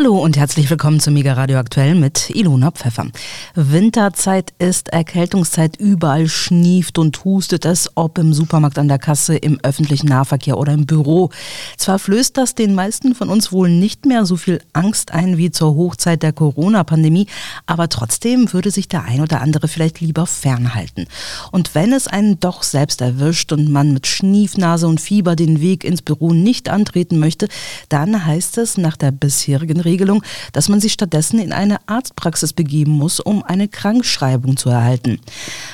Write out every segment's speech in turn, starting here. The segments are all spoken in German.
Hallo und herzlich willkommen zu Mega Radio Aktuell mit Ilona Pfeffer. Winterzeit ist Erkältungszeit, überall schnieft und hustet es, ob im Supermarkt an der Kasse, im öffentlichen Nahverkehr oder im Büro. Zwar flößt das den meisten von uns wohl nicht mehr so viel Angst ein wie zur Hochzeit der Corona-Pandemie, aber trotzdem würde sich der ein oder andere vielleicht lieber fernhalten. Und wenn es einen doch selbst erwischt und man mit Schniefnase und Fieber den Weg ins Büro nicht antreten möchte, dann heißt es nach der bisherigen Regelung, dass man sich stattdessen in eine Arztpraxis begeben muss, um eine Krankschreibung zu erhalten.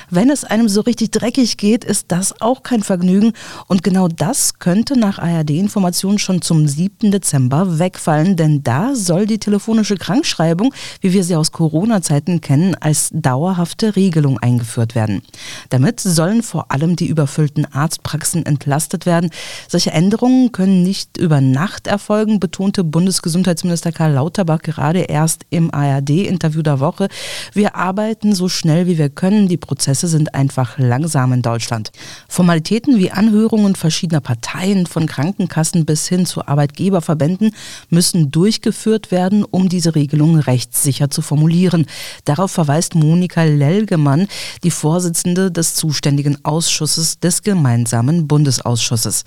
Wenn es einem so richtig dreckig geht, ist das auch kein Vergnügen und genau das könnte nach ARD-Informationen schon zum 7. Dezember wegfallen, denn da soll die telefonische Krankschreibung, wie wir sie aus Corona-Zeiten kennen, als dauerhafte Regelung eingeführt werden. Damit sollen vor allem die überfüllten Arztpraxen entlastet werden. Solche Änderungen können nicht über Nacht erfolgen, betonte Bundesgesundheitsminister Karl Lauterbach gerade erst im ARD-Interview der Woche. Wir arbeiten so schnell wie wir können. Die Prozesse sind einfach langsam in Deutschland. Formalitäten wie Anhörungen verschiedener Parteien, von Krankenkassen bis hin zu Arbeitgeberverbänden, müssen durchgeführt werden, um diese Regelung rechtssicher zu formulieren. Darauf verweist Monika Lelgemann, die Vorsitzende des zuständigen Ausschusses des gemeinsamen Bundesausschusses.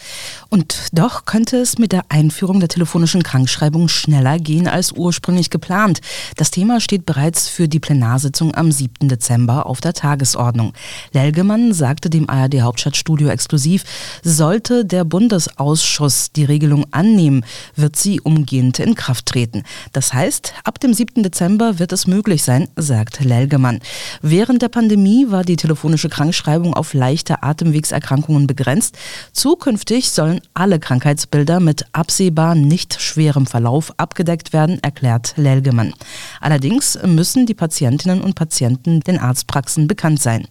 Und doch könnte es mit der Einführung der telefonischen Krankschreibung schneller gehen Termin als ursprünglich geplant. Das Thema steht bereits für die Plenarsitzung am 7. Dezember auf der Tagesordnung. Lelgemann sagte dem ARD Hauptstadtstudio exklusiv, sollte der Bundesausschuss die Regelung annehmen, wird sie umgehend in Kraft treten. Das heißt, ab dem 7. Dezember wird es möglich sein, sagt Lelgemann. Während der Pandemie war die telefonische Krankschreibung auf leichte Atemwegserkrankungen begrenzt. Zukünftig sollen alle Krankheitsbilder mit absehbar nicht schwerem Verlauf abgedeckt werden, erklärt Lelgemann. Allerdings müssen die Patientinnen und Patienten den Arztpraxen bekannt sein.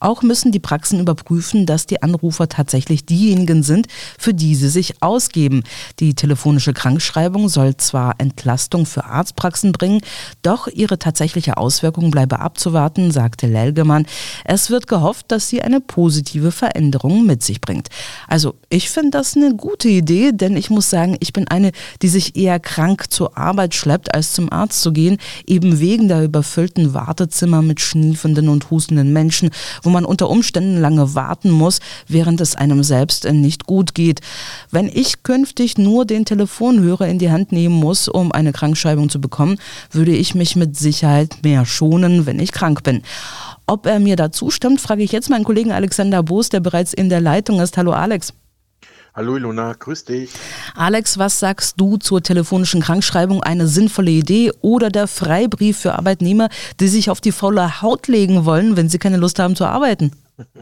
Auch müssen die Praxen überprüfen, dass die Anrufer tatsächlich diejenigen sind, für die sie sich ausgeben. Die telefonische Krankschreibung soll zwar Entlastung für Arztpraxen bringen, doch ihre tatsächliche Auswirkung bleibe abzuwarten, sagte Lelgemann. Es wird gehofft, dass sie eine positive Veränderung mit sich bringt. Also ich finde das eine gute Idee, denn ich muss sagen, ich bin eine, die sich eher krank zur Arbeit schleppt, als zum Arzt zu gehen, eben wegen der überfüllten Wartezimmer mit schniefenden und hustenden Menschen, wo man unter Umständen lange warten muss, während es einem selbst nicht gut geht. Wenn ich künftig nur den Telefonhörer in die Hand nehmen muss, um eine Krankschreibung zu bekommen, würde ich mich mit Sicherheit mehr schonen, wenn ich krank bin. Ob er mir da zustimmt, frage ich jetzt meinen Kollegen Alexander Boos, der bereits in der Leitung ist. Hallo Alex. Hallo Ilona, grüß dich. Alex, was sagst du zur telefonischen Krankschreibung? Eine sinnvolle Idee oder der Freibrief für Arbeitnehmer, die sich auf die faule Haut legen wollen, wenn sie keine Lust haben zu arbeiten?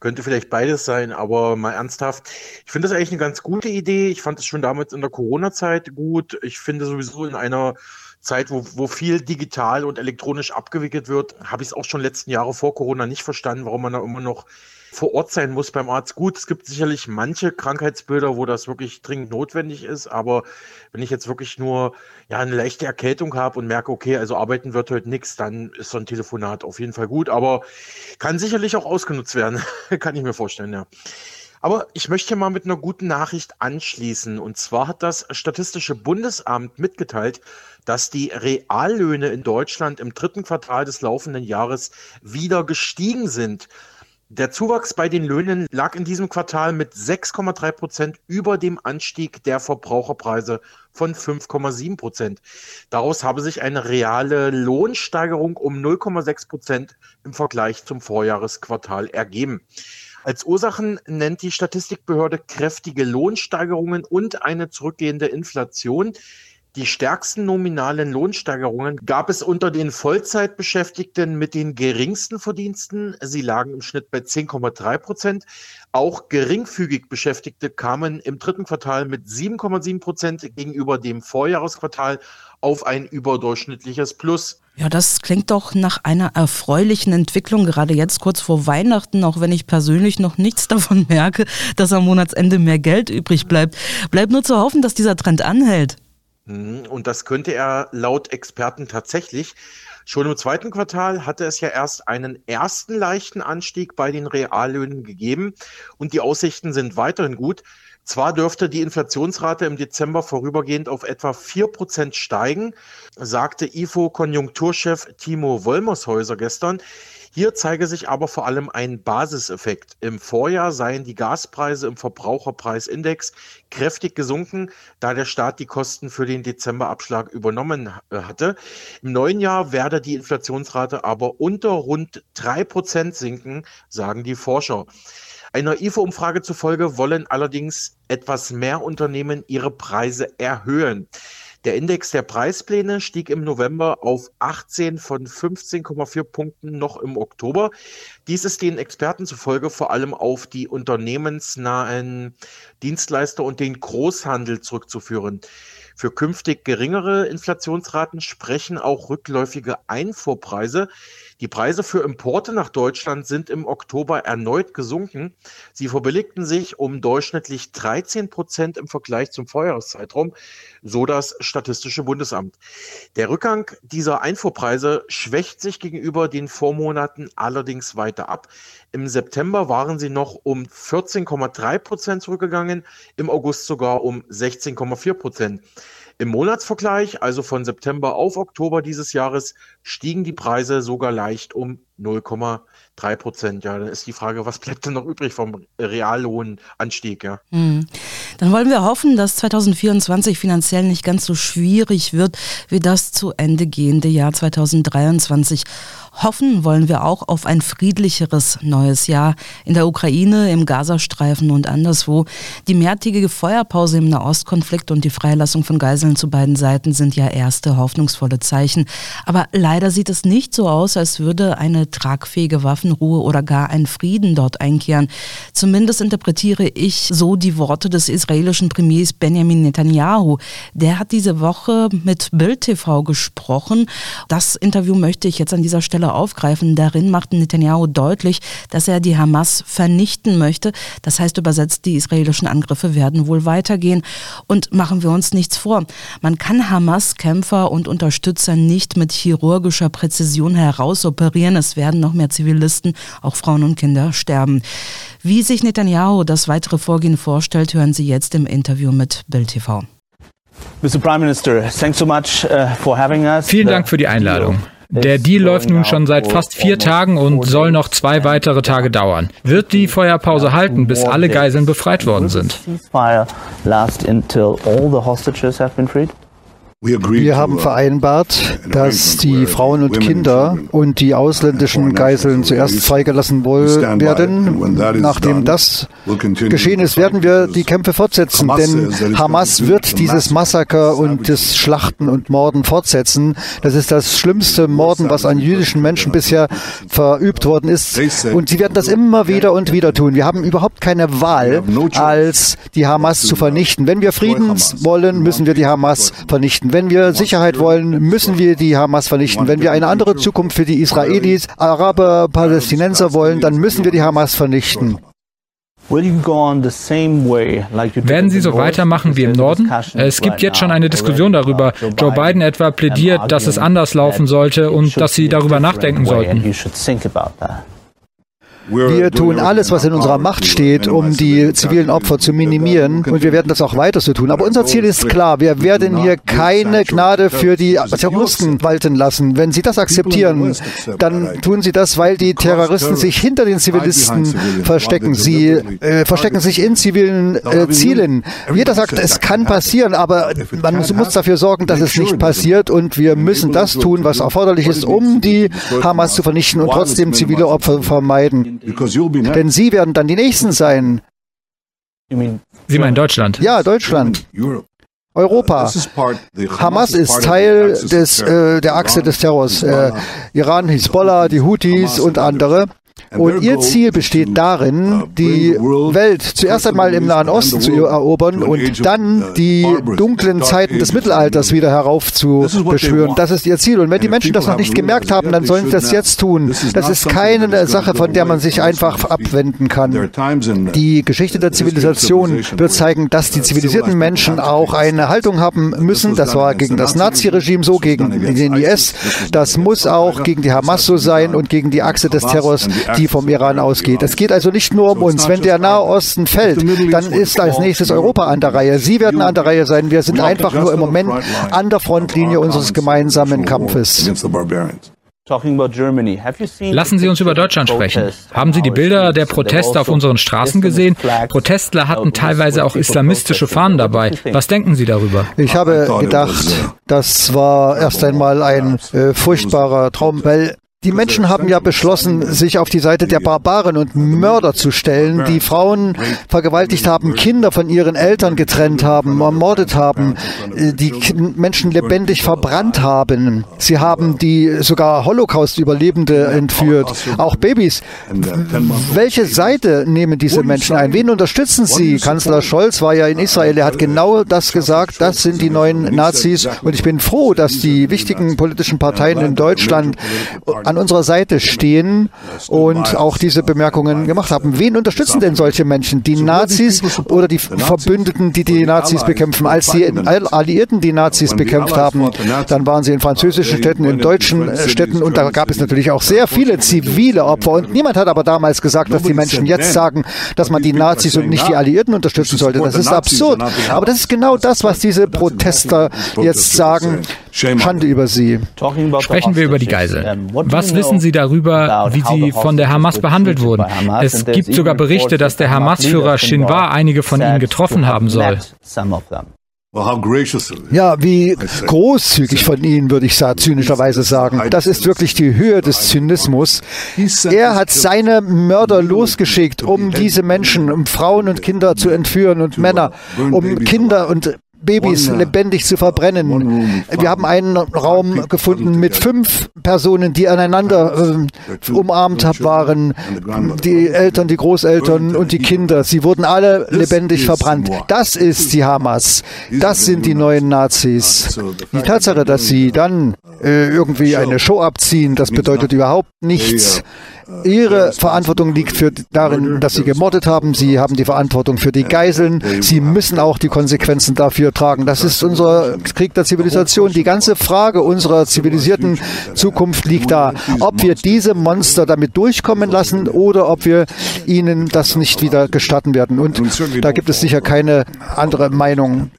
Könnte vielleicht beides sein, aber mal ernsthaft. Ich finde das eigentlich eine ganz gute Idee. Ich fand es schon damals in der Corona-Zeit gut. Ich finde sowieso in einer Zeit, wo, wo viel digital und elektronisch abgewickelt wird, habe ich es auch schon letzten Jahre vor Corona nicht verstanden, warum man da immer noch vor Ort sein muss beim Arzt. Gut, es gibt sicherlich manche Krankheitsbilder, wo das wirklich dringend notwendig ist, aber wenn ich jetzt wirklich nur ja eine leichte Erkältung habe und merke, okay, also arbeiten wird heute nichts, dann ist so ein Telefonat auf jeden Fall gut, aber kann sicherlich auch ausgenutzt werden, kann ich mir vorstellen, ja. Aber ich möchte mal mit einer guten Nachricht anschließen. Und zwar hat das Statistische Bundesamt mitgeteilt, dass die Reallöhne in Deutschland im dritten Quartal des laufenden Jahres wieder gestiegen sind. Der Zuwachs bei den Löhnen lag in diesem Quartal mit 6,3 Prozent über dem Anstieg der Verbraucherpreise von 5,7 Prozent. Daraus habe sich eine reale Lohnsteigerung um 0,6 Prozent im Vergleich zum Vorjahresquartal ergeben. Als Ursachen nennt die Statistikbehörde kräftige Lohnsteigerungen und eine zurückgehende Inflation. Die stärksten nominalen Lohnsteigerungen gab es unter den Vollzeitbeschäftigten mit den geringsten Verdiensten. Sie lagen im Schnitt bei 10,3 Prozent. Auch geringfügig Beschäftigte kamen im dritten Quartal mit 7,7 Prozent gegenüber dem Vorjahresquartal auf ein überdurchschnittliches Plus. Ja, das klingt doch nach einer erfreulichen Entwicklung, gerade jetzt kurz vor Weihnachten, auch wenn ich persönlich noch nichts davon merke, dass am Monatsende mehr Geld übrig bleibt. Bleibt nur zu hoffen, dass dieser Trend anhält. Mhm, und das könnte er laut Experten tatsächlich. Schon im zweiten Quartal hatte es ja erst einen ersten leichten Anstieg bei den Reallöhnen gegeben und die Aussichten sind weiterhin gut. Zwar dürfte die Inflationsrate im Dezember vorübergehend auf etwa 4% steigen, sagte IFO-Konjunkturchef Timo Wollmershäuser gestern. Hier zeige sich aber vor allem ein Basiseffekt. Im Vorjahr seien die Gaspreise im Verbraucherpreisindex kräftig gesunken, da der Staat die Kosten für den Dezemberabschlag übernommen äh, hatte. Im neuen Jahr werde die Inflationsrate aber unter rund drei Prozent sinken, sagen die Forscher. Einer IFO-Umfrage zufolge wollen allerdings etwas mehr Unternehmen ihre Preise erhöhen. Der Index der Preispläne stieg im November auf 18 von 15,4 Punkten noch im Oktober. Dies ist den Experten zufolge vor allem auf die unternehmensnahen Dienstleister und den Großhandel zurückzuführen. Für künftig geringere Inflationsraten sprechen auch rückläufige Einfuhrpreise. Die Preise für Importe nach Deutschland sind im Oktober erneut gesunken. Sie verbilligten sich um durchschnittlich 13 Prozent im Vergleich zum Vorjahreszeitraum, so das Statistische Bundesamt. Der Rückgang dieser Einfuhrpreise schwächt sich gegenüber den Vormonaten allerdings weiter ab. Im September waren sie noch um 14,3 Prozent zurückgegangen, im August sogar um 16,4 Prozent. Im Monatsvergleich, also von September auf Oktober dieses Jahres, stiegen die Preise sogar leicht um 0,3 Prozent. Ja, dann ist die Frage, was bleibt denn noch übrig vom Reallohnanstieg? Ja. Mhm. Dann wollen wir hoffen, dass 2024 finanziell nicht ganz so schwierig wird wie das zu Ende gehende Jahr 2023. Hoffen wollen wir auch auf ein friedlicheres neues Jahr in der Ukraine, im Gazastreifen und anderswo. Die mehrtägige Feuerpause im Nahostkonflikt und die Freilassung von Geiseln zu beiden Seiten sind ja erste hoffnungsvolle Zeichen. Aber leider sieht es nicht so aus, als würde eine tragfähige Waffenruhe oder gar ein Frieden dort einkehren. Zumindest interpretiere ich so die Worte des israelischen Premiers Benjamin Netanyahu. Der hat diese Woche mit Bild TV gesprochen. Das Interview möchte ich jetzt an dieser Stelle aufgreifen. Darin macht Netanyahu deutlich, dass er die Hamas vernichten möchte. Das heißt übersetzt, die israelischen Angriffe werden wohl weitergehen. Und machen wir uns nichts vor. Man kann Hamas-Kämpfer und Unterstützer nicht mit chirurgischer Präzision herausoperieren. Es werden noch mehr Zivilisten, auch Frauen und Kinder, sterben. Wie sich Netanyahu das weitere Vorgehen vorstellt, hören Sie jetzt im Interview mit Bild TV. Mr. Prime Minister, thanks so much uh, for having us. Vielen Dank für die Einladung. Der Deal läuft nun schon seit fast vier Tagen und soll noch zwei weitere Tage dauern. Wird die Feuerpause halten, bis alle Geiseln befreit worden sind? Wir haben uh, vereinbart, dass die Frauen und Kinder und die ausländischen Geiseln zuerst freigelassen werden. Nachdem das geschehen ist, werden wir die Kämpfe fortsetzen, denn Hamas wird dieses Massaker und das Schlachten und Morden fortsetzen. Das ist das schlimmste Morden, was an jüdischen Menschen bisher verübt worden ist. Und sie werden das immer wieder und wieder tun. Wir haben überhaupt keine Wahl, als die Hamas zu vernichten. Wenn wir Frieden wollen, müssen wir die Hamas vernichten. Wenn wir Sicherheit wollen, müssen wir die Hamas vernichten. Wenn wir eine andere Zukunft für die Israelis, Araber, Palästinenser wollen, dann müssen wir die Hamas vernichten. Werden Sie so weitermachen wie im Norden? Es gibt jetzt schon eine Diskussion darüber. Joe Biden etwa plädiert, dass es anders laufen sollte und dass Sie darüber nachdenken sollten. Wir tun alles, was in unserer Macht steht, um die zivilen Opfer zu minimieren und wir werden das auch weiter so tun. Aber unser Ziel ist klar, wir werden hier keine Gnade für die Terroristen walten lassen. Wenn Sie das akzeptieren, dann tun Sie das, weil die Terroristen sich hinter den Zivilisten verstecken. Sie äh, verstecken sich in zivilen äh, Zielen. Jeder sagt, es kann passieren, aber man muss dafür sorgen, dass es nicht passiert und wir müssen das tun, was erforderlich ist, um die Hamas zu vernichten und trotzdem zivile Opfer vermeiden. Denn Sie werden dann die Nächsten sein. Sie meinen Deutschland? Ja, Deutschland. Europa. Hamas ist Teil des, äh, der Achse des Terrors. Äh, Iran, Hisbollah, die Houthis und andere. Und ihr Ziel besteht darin, uh, die Welt zuerst einmal im Nahen Osten zu erobern und dann uh, die dunklen Zeiten des Mittelalters wieder heraufzubeschwören. Das ist ihr Ziel. Und wenn die Menschen das noch nicht gemerkt haben, dann sollen sie das jetzt tun. Das ist keine Sache, von der man sich einfach abwenden kann. Die Geschichte der Zivilisation wird zeigen, dass die zivilisierten Menschen auch eine Haltung haben müssen. Das war gegen das Nazi-Regime so, gegen den IS. Das muss auch gegen die Hamas so sein und gegen die Achse des Terrors die vom Iran ausgeht. Es geht also nicht nur um uns. Wenn der Nahe Osten fällt, dann ist als nächstes Europa an der Reihe. Sie werden an der Reihe sein. Wir sind einfach nur im Moment an der Frontlinie unseres gemeinsamen Kampfes. Lassen Sie uns über Deutschland sprechen. Haben Sie die Bilder der Proteste auf unseren Straßen gesehen? Protestler hatten teilweise auch islamistische Fahnen dabei. Was denken Sie darüber? Ich habe gedacht, das war erst einmal ein äh, furchtbarer Traum, weil die Menschen haben ja beschlossen, sich auf die Seite der Barbaren und Mörder zu stellen, die Frauen vergewaltigt haben, Kinder von ihren Eltern getrennt haben, ermordet haben, äh, die Menschen lebendig verbrannt haben. Sie haben die sogar Holocaust-Überlebende entführt, auch Babys. Welche Seite nehmen diese Menschen ein? Wen unterstützen sie? Kanzler Scholz war ja in Israel, er hat genau das gesagt, das sind die neuen Nazis. und ich bin froh, dass die wichtigen politischen Parteien in Deutschland an an unserer Seite stehen und auch diese Bemerkungen gemacht haben. Wen unterstützen denn solche Menschen? Die Nazis oder die Verbündeten, die die Nazis bekämpfen? Als die Alliierten die Nazis bekämpft haben, dann waren sie in französischen Städten, in deutschen Städten und da gab es natürlich auch sehr viele zivile Opfer. Und niemand hat aber damals gesagt, dass die Menschen jetzt sagen, dass man die Nazis und nicht die Alliierten unterstützen sollte. Das ist absurd. Aber das ist genau das, was diese Protester jetzt sagen. Schande über sie. Sprechen wir über die Geiseln. Was wissen Sie darüber, wie sie von der Hamas behandelt wurden? Es gibt sogar Berichte, dass der Hamas-Führer Shinwar einige von ihnen getroffen haben soll. Ja, wie großzügig von Ihnen, würde ich zynischerweise sagen. Das ist wirklich die Höhe des Zynismus. Er hat seine Mörder losgeschickt, um diese Menschen, um Frauen und Kinder zu entführen und Männer, um Kinder und Babys lebendig zu verbrennen. Wir haben einen Raum gefunden mit fünf Personen, die aneinander äh, umarmt waren. Die Eltern, die Großeltern und die Kinder. Sie wurden alle lebendig verbrannt. Das ist die Hamas. Das sind die neuen Nazis. Die Tatsache, dass sie dann äh, irgendwie eine Show abziehen, das bedeutet überhaupt nichts. Ihre Verantwortung liegt für, darin, dass Sie gemordet haben. Sie haben die Verantwortung für die Geiseln. Sie müssen auch die Konsequenzen dafür tragen. Das ist unser Krieg der Zivilisation. Die ganze Frage unserer zivilisierten Zukunft liegt da. Ob wir diese Monster damit durchkommen lassen oder ob wir ihnen das nicht wieder gestatten werden. Und da gibt es sicher keine andere Meinung.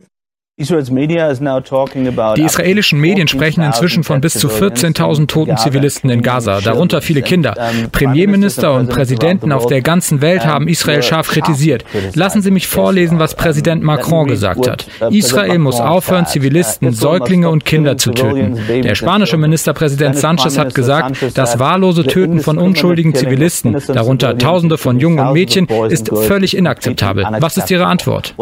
Die israelischen Medien sprechen inzwischen von bis zu 14.000 toten Zivilisten in Gaza, darunter viele Kinder. Premierminister und Präsidenten auf der ganzen Welt haben Israel scharf kritisiert. Lassen Sie mich vorlesen, was Präsident Macron gesagt hat. Israel muss aufhören, Zivilisten, Säuglinge und Kinder zu töten. Der spanische Ministerpräsident Sanchez hat gesagt, das wahllose Töten von unschuldigen Zivilisten, darunter Tausende von Jungen und Mädchen, ist völlig inakzeptabel. Was ist Ihre Antwort?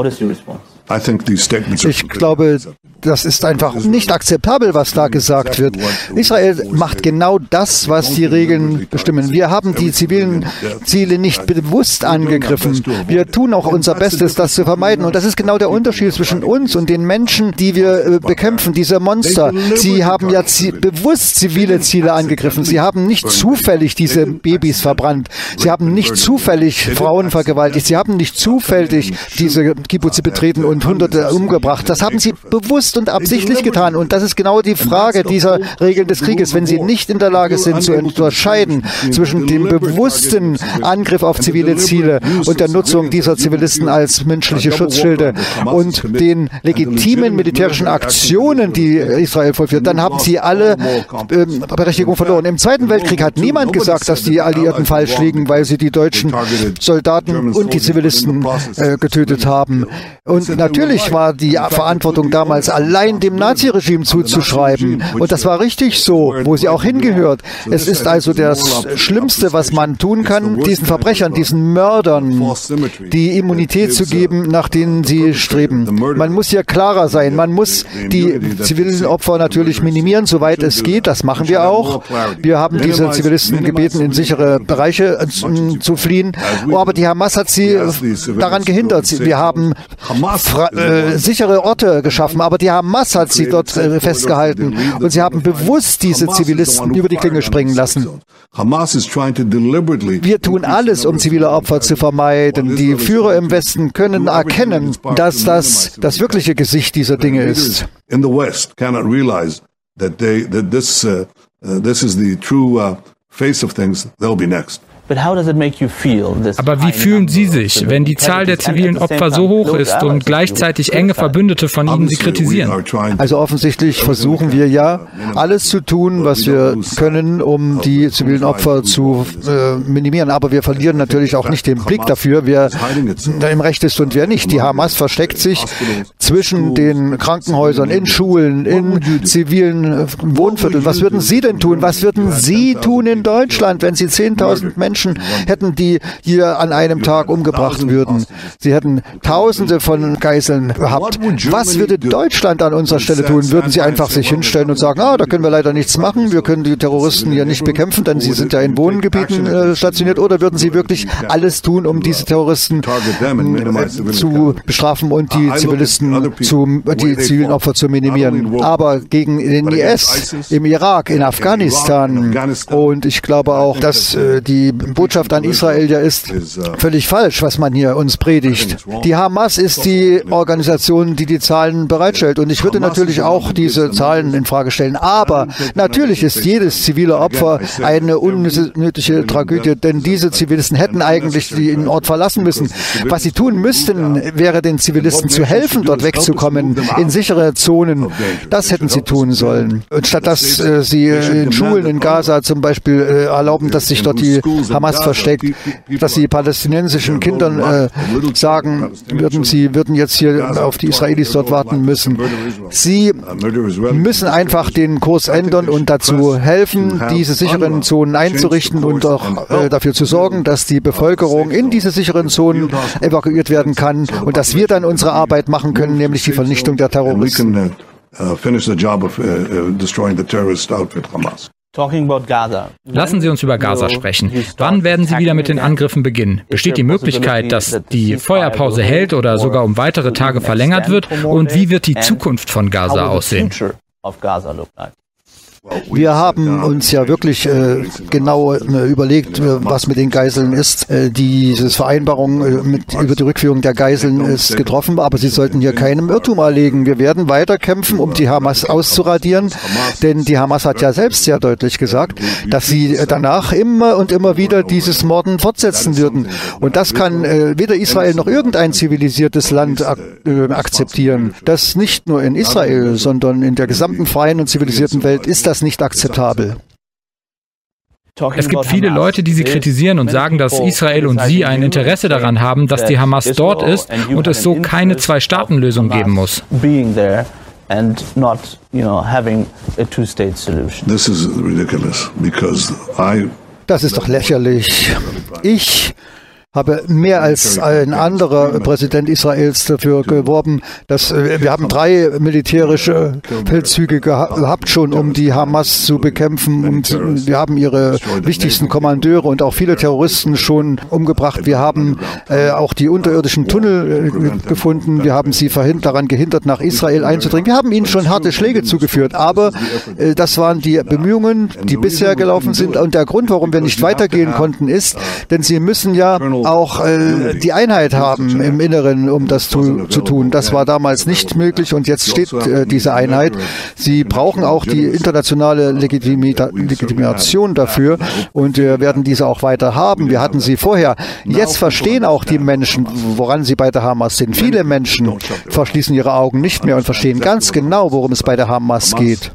Ich glaube, das ist einfach nicht akzeptabel, was da gesagt wird. Israel macht genau das, was die Regeln bestimmen. Wir haben die zivilen Ziele nicht bewusst angegriffen. Wir tun auch unser Bestes, das zu vermeiden. Und das ist genau der Unterschied zwischen uns und den Menschen, die wir äh, bekämpfen, diese Monster. Sie haben ja bewusst zivile Ziele angegriffen. Sie haben nicht zufällig diese Babys verbrannt. Sie haben nicht zufällig Frauen vergewaltigt. Sie haben nicht zufällig diese Kibbutze betreten und Hunderte umgebracht. Das haben sie bewusst und absichtlich getan. Und das ist genau die Frage dieser Regeln des Krieges. Wenn sie nicht in der Lage sind zu unterscheiden zwischen dem bewussten Angriff auf zivile Ziele und der Nutzung dieser Zivilisten als menschliche Schutzschilde und den legitimen militärischen Aktionen, die Israel vollführt, dann haben sie alle äh, Berechtigung verloren. Im Zweiten Weltkrieg hat niemand gesagt, dass die Alliierten falsch liegen, weil sie die deutschen Soldaten und die Zivilisten äh, getötet haben. Und natürlich war die Verantwortung damals allein dem Naziregime zuzuschreiben. Und das war richtig so, wo sie auch hingehört. Es ist also das Schlimmste, was man tun kann, diesen Verbrechern, diesen Mördern die Immunität zu geben, nach denen sie streben. Man muss hier klarer sein. Man muss die zivilen Opfer natürlich minimieren, soweit es geht. Das machen wir auch. Wir haben diese Zivilisten gebeten, in sichere Bereiche äh, zu fliehen. Aber die Hamas hat sie daran gehindert. Wir haben äh, sichere Orte geschaffen, aber die Hamas hat sie dort äh, festgehalten und sie haben bewusst diese Zivilisten über die Klinge springen lassen. Wir tun alles, um zivile Opfer zu vermeiden. Die Führer im Westen können erkennen, dass das das wirkliche Gesicht dieser Dinge ist. Face of things. They'll be next. Aber wie fühlen Sie sich, wenn die Zahl der zivilen Opfer so hoch ist und gleichzeitig enge Verbündete von Ihnen sie kritisieren? Also offensichtlich versuchen wir ja, alles zu tun, was wir können, um die zivilen Opfer zu äh, minimieren. Aber wir verlieren natürlich auch nicht den Blick dafür, wer im Recht ist und wer nicht. Die Hamas versteckt sich zwischen den Krankenhäusern, in Schulen, in zivilen Wohnvierteln. Was würden Sie denn tun? Was würden Sie tun in Deutschland, wenn Sie 10.000 Menschen hätten, die hier an einem Tag umgebracht würden? Sie hätten Tausende von Geiseln gehabt. Was würde Deutschland an unserer Stelle tun? Würden Sie einfach sich hinstellen und sagen, ah, da können wir leider nichts machen, wir können die Terroristen hier nicht bekämpfen, denn sie sind ja in Wohngebieten äh, stationiert, oder würden Sie wirklich alles tun, um diese Terroristen äh, zu bestrafen und die Zivilisten zu, die zivilen Opfer zu minimieren? Aber gegen den IS im Irak, in Afghanistan und ich glaube auch, dass äh, die Botschaft an Israel ja ist völlig falsch, was man hier uns predigt. Die Hamas ist die Organisation, die die Zahlen bereitstellt. Und ich würde natürlich auch diese Zahlen in Frage stellen. Aber natürlich ist jedes zivile Opfer eine unnötige Tragödie, denn diese Zivilisten hätten eigentlich den Ort verlassen müssen. Was sie tun müssten, wäre den Zivilisten zu helfen, dort wegzukommen, in sichere Zonen. Das hätten sie tun sollen. Und statt dass äh, sie in Schulen in Gaza zum Beispiel äh, erlauben, dass sich dort die Hamas versteckt, dass sie palästinensischen Kindern äh, sagen würden, sie würden jetzt hier auf die Israelis dort warten müssen. Sie müssen einfach den Kurs ändern und dazu helfen, diese sicheren Zonen einzurichten und auch äh, dafür zu sorgen, dass die Bevölkerung in diese sicheren Zonen evakuiert werden kann und dass wir dann unsere Arbeit machen können, nämlich die Vernichtung der Terroristen. Uh, finish the job of uh, uh, destroying the terrorist outfit Hamas. Lassen Sie uns über Gaza sprechen. Wann werden Sie wieder mit den Angriffen beginnen? Besteht die Möglichkeit, dass die Feuerpause hält oder sogar um weitere Tage verlängert wird? Und wie wird die Zukunft von Gaza aussehen? Wir haben uns ja wirklich äh, genau äh, überlegt, äh, was mit den Geiseln ist. Äh, diese Vereinbarung äh, mit, über die Rückführung der Geiseln ist getroffen, aber Sie sollten hier keinem Irrtum erlegen. Wir werden weiter kämpfen, um die Hamas auszuradieren, denn die Hamas hat ja selbst sehr deutlich gesagt, dass sie danach immer und immer wieder dieses Morden fortsetzen würden. Und das kann äh, weder Israel noch irgendein zivilisiertes Land ak akzeptieren. Das nicht nur in Israel, sondern in der gesamten freien und zivilisierten Welt ist das das nicht akzeptabel. Es gibt viele Leute, die sie kritisieren und sagen, dass Israel und sie ein Interesse daran haben, dass die Hamas dort ist und es so keine Zwei-Staaten-Lösung geben muss. and not, you know, having a two-state solution. This is ridiculous because I das ist doch lächerlich. Ich habe mehr als ein anderer Präsident Israels dafür geworben, dass äh, wir haben drei militärische Feldzüge gehabt schon, um die Hamas zu bekämpfen und wir haben ihre wichtigsten Kommandeure und auch viele Terroristen schon umgebracht. Wir haben äh, auch die unterirdischen Tunnel äh, gefunden. Wir haben sie daran gehindert, nach Israel einzudringen. Wir haben ihnen schon harte Schläge zugeführt, aber äh, das waren die Bemühungen, die bisher gelaufen sind und der Grund, warum wir nicht weitergehen konnten, ist, denn sie müssen ja auch äh, die Einheit haben im Inneren, um das zu, zu tun. Das war damals nicht möglich und jetzt steht äh, diese Einheit. Sie brauchen auch die internationale Legitimita Legitimation dafür und wir werden diese auch weiter haben. Wir hatten sie vorher. Jetzt verstehen auch die Menschen, woran sie bei der Hamas sind. Viele Menschen verschließen ihre Augen nicht mehr und verstehen ganz genau, worum es bei der Hamas geht.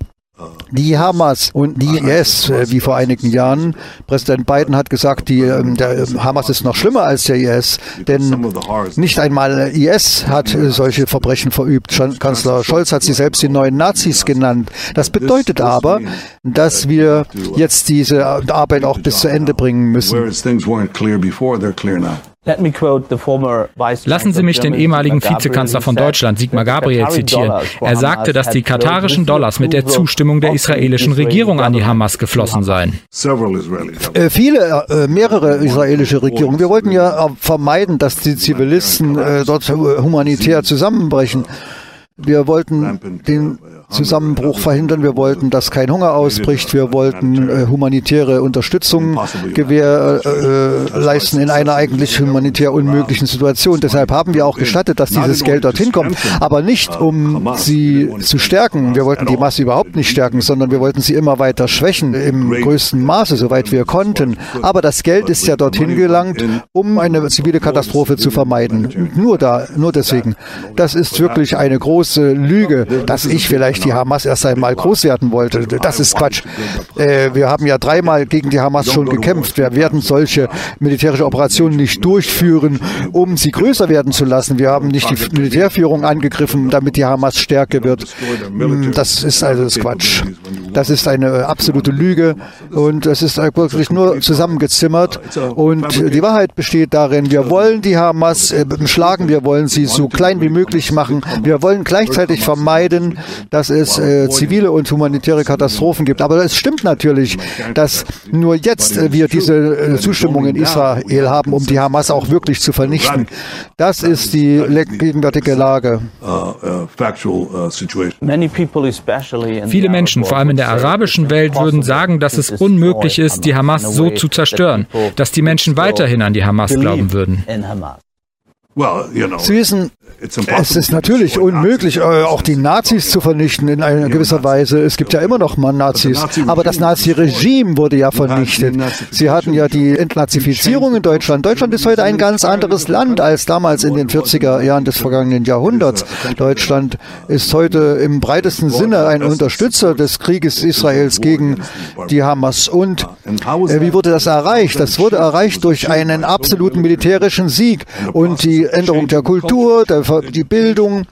Die Hamas und die IS, äh, wie vor einigen Jahren. Präsident Biden hat gesagt, die, ähm, der ähm, Hamas ist noch schlimmer als der IS, denn nicht einmal IS hat äh, solche Verbrechen verübt. Kanzler Scholz hat sie selbst die neuen Nazis genannt. Das bedeutet aber, dass wir jetzt diese Arbeit auch bis zu Ende bringen müssen. Lassen Sie mich den ehemaligen Vizekanzler von Deutschland, Sigmar Gabriel, zitieren. Er sagte, dass die katarischen Dollars mit der Zustimmung der israelischen Regierung an die Hamas geflossen seien. Äh, viele, äh, mehrere israelische Regierungen. Wir wollten ja äh, vermeiden, dass die Zivilisten dort humanitär zusammenbrechen. Wir wollten den Zusammenbruch verhindern. Wir wollten, dass kein Hunger ausbricht. Wir wollten äh, humanitäre Unterstützung gewährleisten äh, in einer eigentlich humanitär unmöglichen Situation. Deshalb haben wir auch gestattet, dass dieses Geld dorthin kommt, aber nicht um sie zu stärken. Wir wollten die Masse überhaupt nicht stärken, sondern wir wollten sie immer weiter schwächen im größten Maße, soweit wir konnten. Aber das Geld ist ja dorthin gelangt, um eine zivile Katastrophe zu vermeiden. Nur da, nur deswegen. Das ist wirklich eine große Lüge, dass ich vielleicht die Hamas erst einmal groß werden wollte. Das ist Quatsch. Äh, wir haben ja dreimal gegen die Hamas schon gekämpft. Wir werden solche militärische Operationen nicht durchführen, um sie größer werden zu lassen. Wir haben nicht die Militärführung angegriffen, damit die Hamas stärker wird. Hm, das ist also das Quatsch. Das ist eine absolute Lüge und es ist wirklich nur zusammengezimmert. Und die Wahrheit besteht darin, wir wollen die Hamas äh, schlagen, wir wollen sie so klein wie möglich machen. Wir wollen gleichzeitig vermeiden, dass es äh, zivile und humanitäre Katastrophen gibt. Aber es stimmt natürlich, dass nur jetzt äh, wir diese äh, Zustimmung in Israel haben, um die Hamas auch wirklich zu vernichten. Das ist die gegenwärtige Lage. Viele Menschen, vor allem in der arabischen Welt, würden sagen, dass es unmöglich ist, die Hamas so zu zerstören, dass die Menschen weiterhin an die Hamas glauben würden. Sie wissen, es ist natürlich unmöglich, äh, auch die Nazis zu vernichten in einer gewisser Weise. Es gibt ja immer noch mal Nazis. Aber das Nazi-Regime wurde ja vernichtet. Sie hatten ja die Entnazifizierung in Deutschland. Deutschland ist heute ein ganz anderes Land als damals in den 40er Jahren des vergangenen Jahrhunderts. Deutschland ist heute im breitesten Sinne ein Unterstützer des Krieges Israels gegen die Hamas. Und äh, wie wurde das erreicht? Das wurde erreicht durch einen absoluten militärischen Sieg und die Änderung der Kultur, der die Bildung,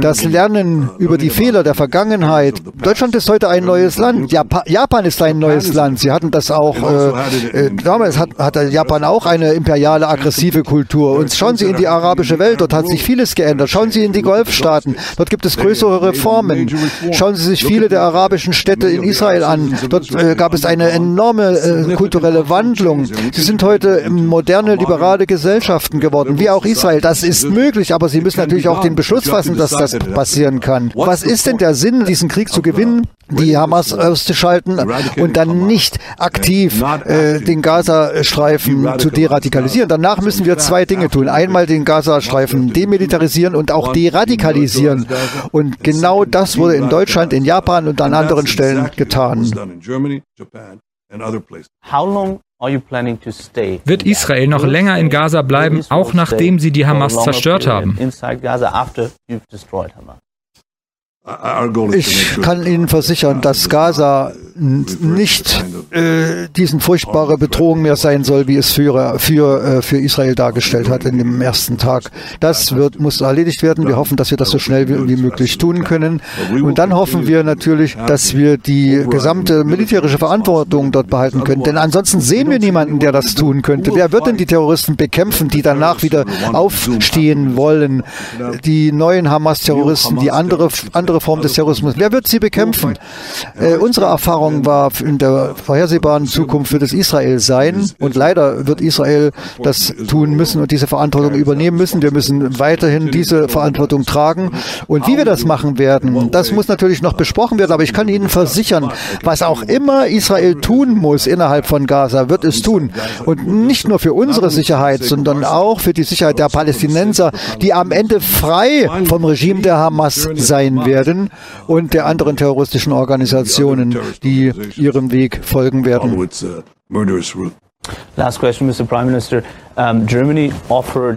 das Lernen über die Fehler der Vergangenheit. Deutschland ist heute ein neues Land. Japan ist ein neues Land. Sie hatten das auch, äh, äh, damals hat, hatte Japan auch eine imperiale, aggressive Kultur. Und schauen Sie in die arabische Welt, dort hat sich vieles geändert. Schauen Sie in die Golfstaaten, dort gibt es größere Reformen. Schauen Sie sich viele der arabischen Städte in Israel an. Dort äh, gab es eine enorme äh, kulturelle Wandlung. Sie sind heute moderne, liberale Gesellschaften geworden, wie auch Israel. Das ist möglich, aber Sie müssen natürlich auch den Beschluss fassen, dass das passieren kann. Was ist denn der Sinn, diesen Krieg zu gewinnen, die Hamas auszuschalten und dann nicht aktiv äh, den Gazastreifen zu deradikalisieren? Danach müssen wir zwei Dinge tun. Einmal den Gazastreifen demilitarisieren und auch deradikalisieren. Und genau das wurde in Deutschland, in Japan und an anderen Stellen getan. Wird Israel noch länger in Gaza bleiben, auch nachdem sie die Hamas zerstört haben? Ich kann Ihnen versichern, dass Gaza nicht äh, diesen furchtbare Bedrohung mehr sein soll, wie es für, für, äh, für Israel dargestellt hat in dem ersten Tag. Das wird, muss erledigt werden. Wir hoffen, dass wir das so schnell wie, wie möglich tun können. Und dann hoffen wir natürlich, dass wir die gesamte militärische Verantwortung dort behalten können. Denn ansonsten sehen wir niemanden, der das tun könnte. Wer wird denn die Terroristen bekämpfen, die danach wieder aufstehen wollen? Die neuen Hamas-Terroristen, die andere, andere andere Form des Terrorismus. Wer wird sie bekämpfen? Äh, unsere Erfahrung war in der vorhersehbaren Zukunft wird es Israel sein. und leider wird Israel das tun müssen und diese Verantwortung übernehmen müssen. Wir müssen weiterhin diese Verantwortung tragen. Und wie wir das machen werden, das muss natürlich noch besprochen werden, aber ich kann Ihnen versichern, was auch immer Israel tun muss innerhalb von Gaza, wird es tun. und nicht nur für unsere Sicherheit, sondern auch für die Sicherheit der Palästinenser, die am Ende frei vom Regime der Hamas sein werden werden und der anderen terroristischen Organisationen, die ihrem Weg folgen werden. Last question, Mr. Prime Minister.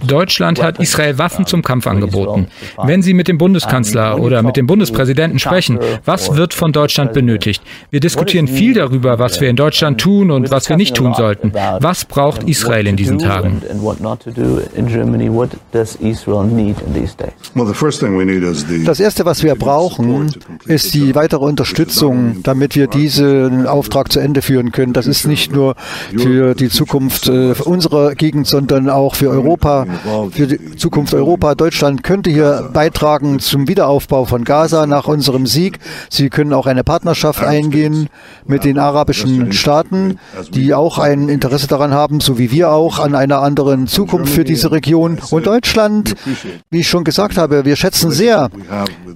Deutschland hat Israel Waffen zum Kampf angeboten. Wenn Sie mit dem Bundeskanzler oder mit dem Bundespräsidenten sprechen, was wird von Deutschland benötigt? Wir diskutieren viel darüber, was wir in Deutschland tun und was wir nicht tun sollten. Was braucht Israel in diesen Tagen? Das Erste, was wir brauchen, ist die weitere Unterstützung, damit wir diesen Auftrag zu Ende führen können. Das ist nicht nur für die Zukunft äh, unserer Gegend Sondern auch für Europa, für die Zukunft Europa. Deutschland könnte hier beitragen zum Wiederaufbau von Gaza nach unserem Sieg. Sie können auch eine Partnerschaft eingehen mit den arabischen Staaten, die auch ein Interesse daran haben, so wie wir auch, an einer anderen Zukunft für diese Region. Und Deutschland, wie ich schon gesagt habe, wir schätzen sehr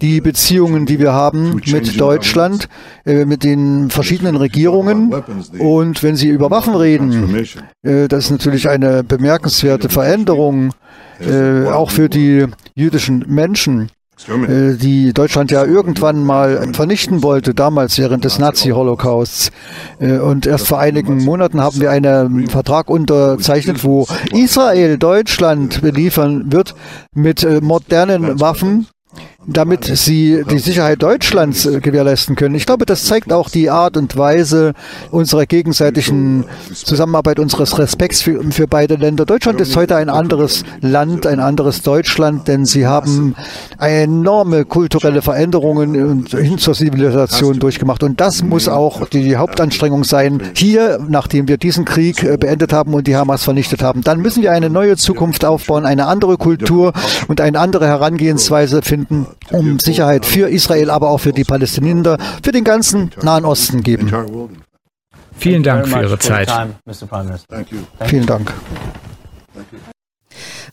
die Beziehungen, die wir haben mit Deutschland, äh, mit den verschiedenen Regierungen. Und wenn Sie über Waffen reden, äh, das ist natürlich eine bemerkenswerte Veränderung, äh, auch für die jüdischen Menschen äh, die Deutschland ja irgendwann mal vernichten wollte, damals während des Nazi-Holocausts. Äh, und erst vor einigen Monaten haben wir einen Vertrag unterzeichnet, wo Israel Deutschland beliefern wird mit äh, modernen Waffen damit sie die Sicherheit Deutschlands äh, gewährleisten können. Ich glaube, das zeigt auch die Art und Weise unserer gegenseitigen Zusammenarbeit, unseres Respekts für, für beide Länder. Deutschland ist heute ein anderes Land, ein anderes Deutschland, denn sie haben enorme kulturelle Veränderungen hin zur Zivilisation durchgemacht. Und das muss auch die Hauptanstrengung sein. Hier, nachdem wir diesen Krieg äh, beendet haben und die Hamas vernichtet haben, dann müssen wir eine neue Zukunft aufbauen, eine andere Kultur und eine andere Herangehensweise finden um Sicherheit für Israel, aber auch für die Palästinenser, für den ganzen Nahen Osten geben. Vielen Dank für Ihre Zeit. Vielen Dank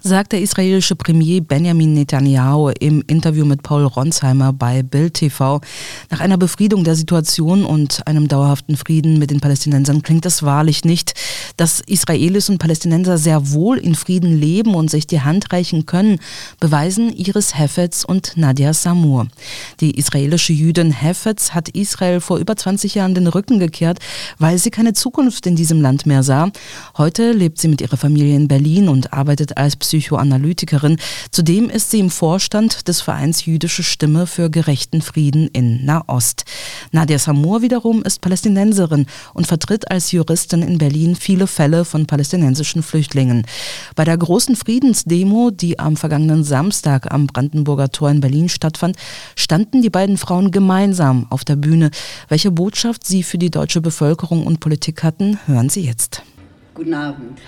sagt der israelische Premier Benjamin Netanyahu im Interview mit Paul Ronsheimer bei Bild TV. Nach einer Befriedung der Situation und einem dauerhaften Frieden mit den Palästinensern klingt es wahrlich nicht, dass Israelis und Palästinenser sehr wohl in Frieden leben und sich die Hand reichen können, beweisen Iris Heffetz und Nadia Samur. Die israelische Jüdin Heffetz hat Israel vor über 20 Jahren den Rücken gekehrt, weil sie keine Zukunft in diesem Land mehr sah. Heute lebt sie mit ihrer Familie in Berlin und arbeitet als Psychoanalytikerin. Zudem ist sie im Vorstand des Vereins Jüdische Stimme für gerechten Frieden in Nahost. Nadia Samur wiederum ist Palästinenserin und vertritt als Juristin in Berlin viele Fälle von palästinensischen Flüchtlingen. Bei der großen Friedensdemo, die am vergangenen Samstag am Brandenburger Tor in Berlin stattfand, standen die beiden Frauen gemeinsam auf der Bühne. Welche Botschaft sie für die deutsche Bevölkerung und Politik hatten, hören Sie jetzt. Guten Abend.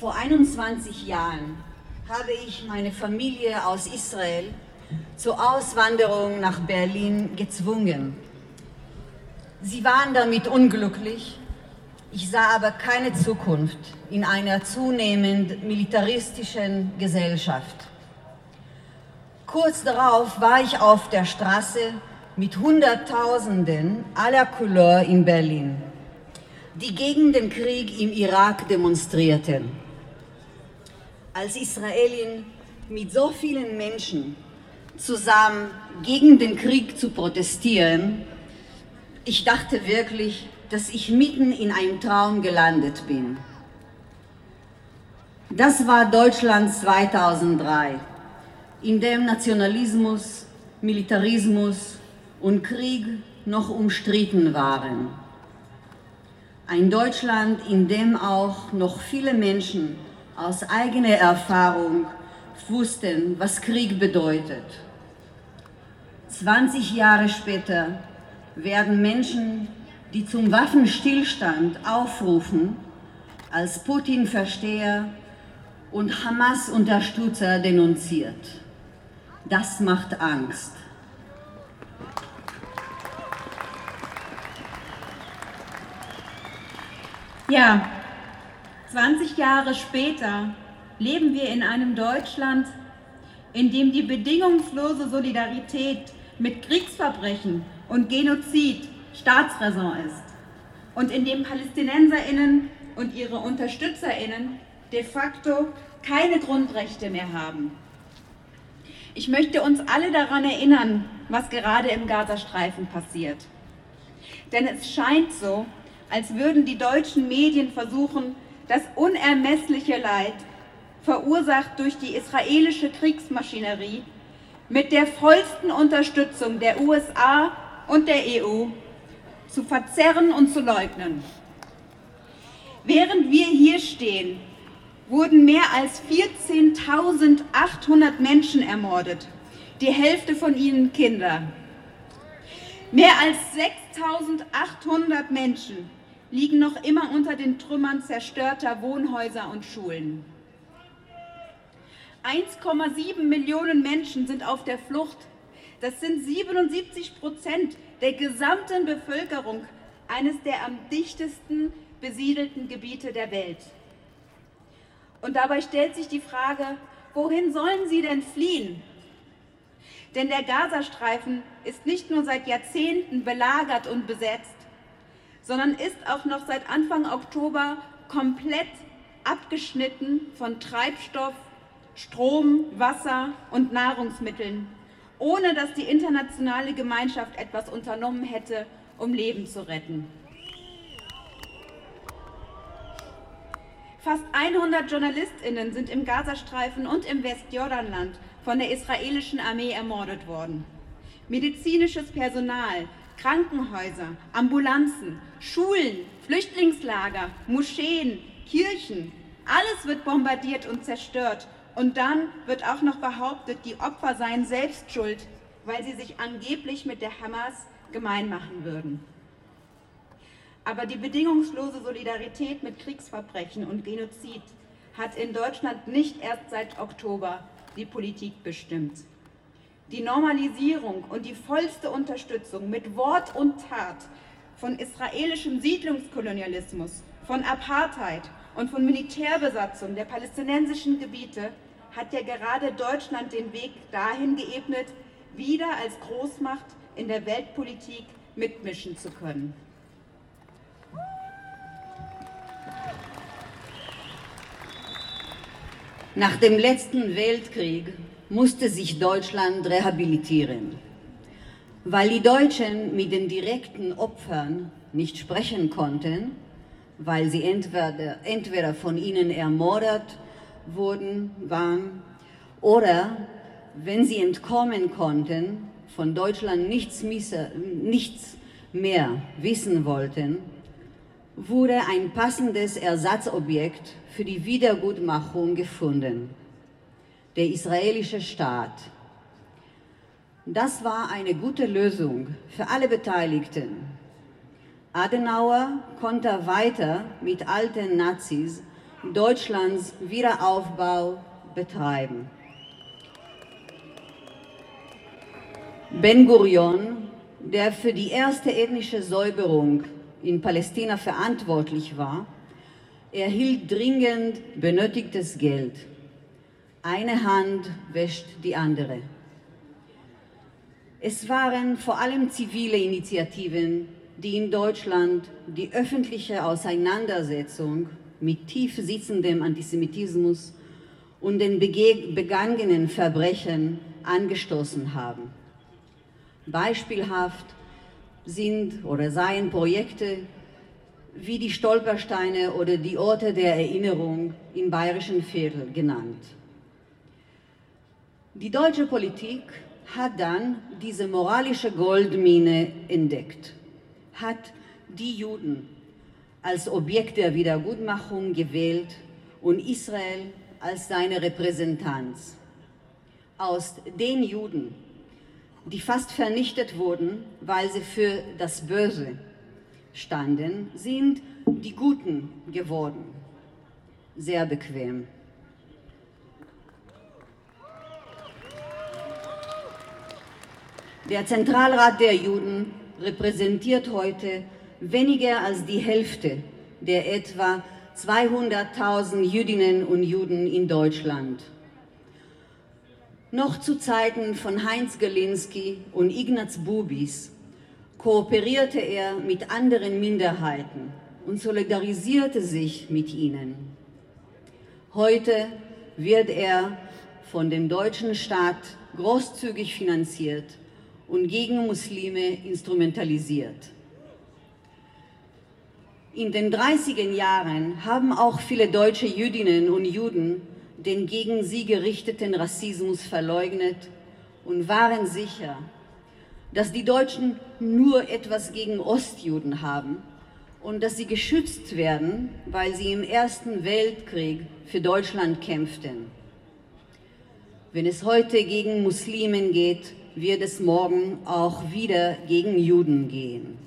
Vor 21 Jahren habe ich meine Familie aus Israel zur Auswanderung nach Berlin gezwungen. Sie waren damit unglücklich. Ich sah aber keine Zukunft in einer zunehmend militaristischen Gesellschaft. Kurz darauf war ich auf der Straße mit Hunderttausenden aller Couleur in Berlin, die gegen den Krieg im Irak demonstrierten als Israelin mit so vielen Menschen zusammen gegen den Krieg zu protestieren, ich dachte wirklich, dass ich mitten in einem Traum gelandet bin. Das war Deutschland 2003, in dem Nationalismus, Militarismus und Krieg noch umstritten waren. Ein Deutschland, in dem auch noch viele Menschen aus eigener Erfahrung wussten, was Krieg bedeutet. 20 Jahre später werden Menschen, die zum Waffenstillstand aufrufen, als Putin-Versteher und Hamas-Unterstützer denunziert. Das macht Angst. Ja, 20 Jahre später leben wir in einem Deutschland, in dem die bedingungslose Solidarität mit Kriegsverbrechen und Genozid Staatsräson ist und in dem Palästinenserinnen und ihre Unterstützerinnen de facto keine Grundrechte mehr haben. Ich möchte uns alle daran erinnern, was gerade im Gazastreifen passiert. Denn es scheint so, als würden die deutschen Medien versuchen, das unermessliche Leid, verursacht durch die israelische Kriegsmaschinerie, mit der vollsten Unterstützung der USA und der EU zu verzerren und zu leugnen. Während wir hier stehen, wurden mehr als 14.800 Menschen ermordet, die Hälfte von ihnen Kinder. Mehr als 6.800 Menschen liegen noch immer unter den Trümmern zerstörter Wohnhäuser und Schulen. 1,7 Millionen Menschen sind auf der Flucht. Das sind 77 Prozent der gesamten Bevölkerung eines der am dichtesten besiedelten Gebiete der Welt. Und dabei stellt sich die Frage, wohin sollen sie denn fliehen? Denn der Gazastreifen ist nicht nur seit Jahrzehnten belagert und besetzt, sondern ist auch noch seit Anfang Oktober komplett abgeschnitten von Treibstoff, Strom, Wasser und Nahrungsmitteln, ohne dass die internationale Gemeinschaft etwas unternommen hätte, um Leben zu retten. Fast 100 JournalistInnen sind im Gazastreifen und im Westjordanland von der israelischen Armee ermordet worden. Medizinisches Personal, Krankenhäuser, Ambulanzen, Schulen, Flüchtlingslager, Moscheen, Kirchen, alles wird bombardiert und zerstört. Und dann wird auch noch behauptet, die Opfer seien selbst schuld, weil sie sich angeblich mit der Hamas gemein machen würden. Aber die bedingungslose Solidarität mit Kriegsverbrechen und Genozid hat in Deutschland nicht erst seit Oktober die Politik bestimmt. Die Normalisierung und die vollste Unterstützung mit Wort und Tat von israelischem Siedlungskolonialismus, von Apartheid und von Militärbesatzung der palästinensischen Gebiete hat ja gerade Deutschland den Weg dahin geebnet, wieder als Großmacht in der Weltpolitik mitmischen zu können. Nach dem letzten Weltkrieg musste sich Deutschland rehabilitieren. Weil die Deutschen mit den direkten Opfern nicht sprechen konnten, weil sie entweder, entweder von ihnen ermordet wurden, waren oder wenn sie entkommen konnten, von Deutschland nichts, nichts mehr wissen wollten, wurde ein passendes Ersatzobjekt für die Wiedergutmachung gefunden, der israelische Staat. Das war eine gute Lösung für alle Beteiligten. Adenauer konnte weiter mit alten Nazis Deutschlands Wiederaufbau betreiben. Ben Gurion, der für die erste ethnische Säuberung in Palästina verantwortlich war, erhielt dringend benötigtes Geld. Eine Hand wäscht die andere. Es waren vor allem zivile Initiativen, die in Deutschland die öffentliche Auseinandersetzung mit tief sitzendem Antisemitismus und den begangenen Verbrechen angestoßen haben. Beispielhaft sind oder seien Projekte wie die Stolpersteine oder die Orte der Erinnerung im bayerischen Viertel genannt. Die deutsche Politik hat dann diese moralische Goldmine entdeckt, hat die Juden als Objekt der Wiedergutmachung gewählt und Israel als seine Repräsentanz. Aus den Juden, die fast vernichtet wurden, weil sie für das Böse standen, sind die Guten geworden. Sehr bequem. Der Zentralrat der Juden repräsentiert heute weniger als die Hälfte der etwa 200.000 Jüdinnen und Juden in Deutschland. Noch zu Zeiten von Heinz Gelinski und Ignaz Bubis kooperierte er mit anderen Minderheiten und solidarisierte sich mit ihnen. Heute wird er von dem deutschen Staat großzügig finanziert und gegen Muslime instrumentalisiert. In den 30er Jahren haben auch viele deutsche Jüdinnen und Juden den gegen sie gerichteten Rassismus verleugnet und waren sicher, dass die Deutschen nur etwas gegen Ostjuden haben und dass sie geschützt werden, weil sie im Ersten Weltkrieg für Deutschland kämpften. Wenn es heute gegen Muslimen geht, wird es morgen auch wieder gegen Juden gehen.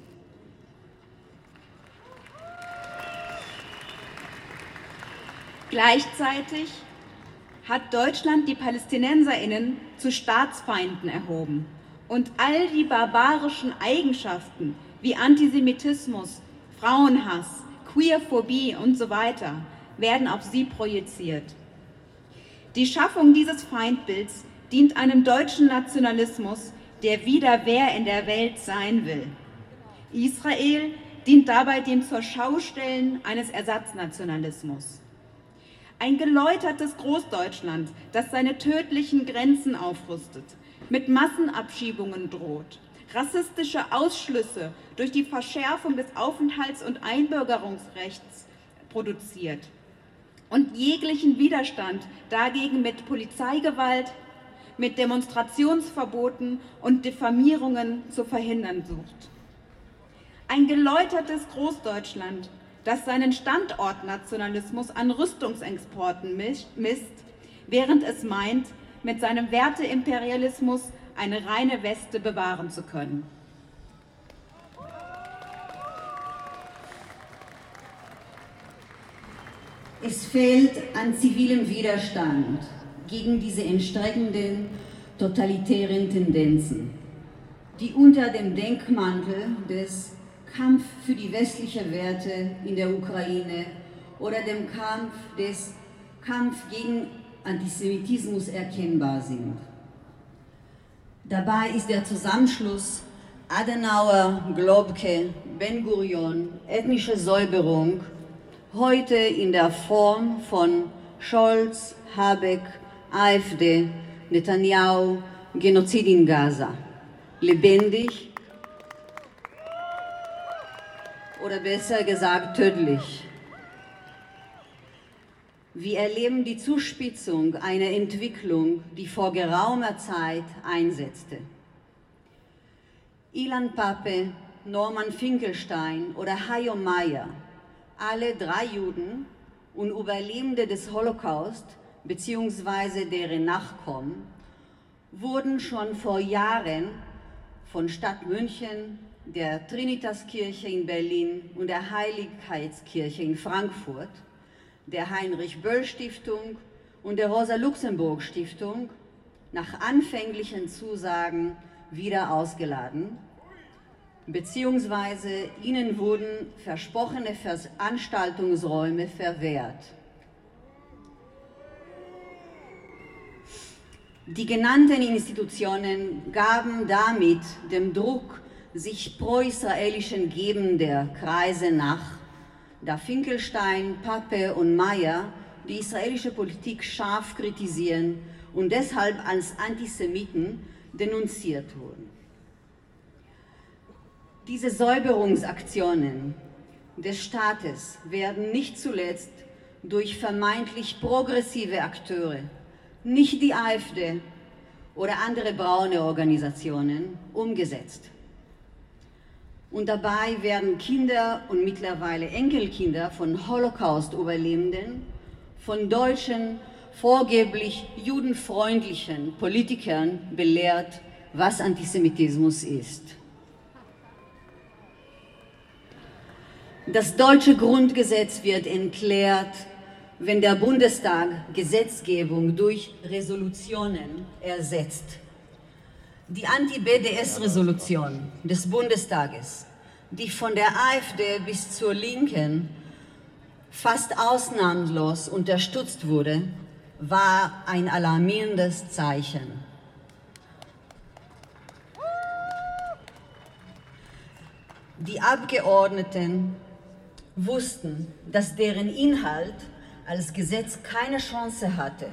Gleichzeitig hat Deutschland die Palästinenserinnen zu Staatsfeinden erhoben und all die barbarischen Eigenschaften wie Antisemitismus, Frauenhass, Queerphobie und so weiter werden auf sie projiziert. Die Schaffung dieses Feindbilds dient einem deutschen Nationalismus, der wieder wer in der Welt sein will. Israel dient dabei dem zur Schaustellen eines Ersatznationalismus. Ein geläutertes Großdeutschland, das seine tödlichen Grenzen aufrüstet, mit Massenabschiebungen droht, rassistische Ausschlüsse durch die Verschärfung des Aufenthalts- und Einbürgerungsrechts produziert und jeglichen Widerstand dagegen mit Polizeigewalt, mit Demonstrationsverboten und Diffamierungen zu verhindern sucht. Ein geläutertes Großdeutschland, das seinen Standortnationalismus an Rüstungsexporten misst, während es meint, mit seinem Werteimperialismus eine reine Weste bewahren zu können. Es fehlt an zivilem Widerstand gegen diese entstreckenden totalitären Tendenzen, die unter dem Denkmantel des Kampf für die westlichen Werte in der Ukraine oder dem Kampf des Kampf gegen Antisemitismus erkennbar sind. Dabei ist der Zusammenschluss Adenauer, Globke, Ben Gurion, ethnische Säuberung heute in der Form von Scholz, Habeck, AfD, Netanyahu, Genozid in Gaza. Lebendig oder besser gesagt tödlich. Wir erleben die Zuspitzung einer Entwicklung, die vor geraumer Zeit einsetzte. Ilan Pape, Norman Finkelstein oder Hayo Mayer alle drei Juden und Überlebende des Holocaust bzw. deren Nachkommen wurden schon vor Jahren von Stadt München, der Trinitas-Kirche in Berlin und der Heiligkeitskirche in Frankfurt, der Heinrich-Böll-Stiftung und der Rosa-Luxemburg-Stiftung nach anfänglichen Zusagen wieder ausgeladen beziehungsweise ihnen wurden versprochene Veranstaltungsräume verwehrt. Die genannten Institutionen gaben damit dem Druck sich pro-israelischen gebender Kreise nach, da Finkelstein, Pappe und Meyer die israelische Politik scharf kritisieren und deshalb als Antisemiten denunziert wurden. Diese Säuberungsaktionen des Staates werden nicht zuletzt durch vermeintlich progressive Akteure, nicht die AfD oder andere braune Organisationen, umgesetzt. Und dabei werden Kinder und mittlerweile Enkelkinder von Holocaust-Überlebenden, von deutschen, vorgeblich judenfreundlichen Politikern belehrt, was Antisemitismus ist. Das deutsche Grundgesetz wird entklärt, wenn der Bundestag Gesetzgebung durch Resolutionen ersetzt. Die Anti-BDS-Resolution des Bundestages, die von der AfD bis zur Linken fast ausnahmslos unterstützt wurde, war ein alarmierendes Zeichen. Die Abgeordneten wussten, dass deren Inhalt als Gesetz keine Chance hatte,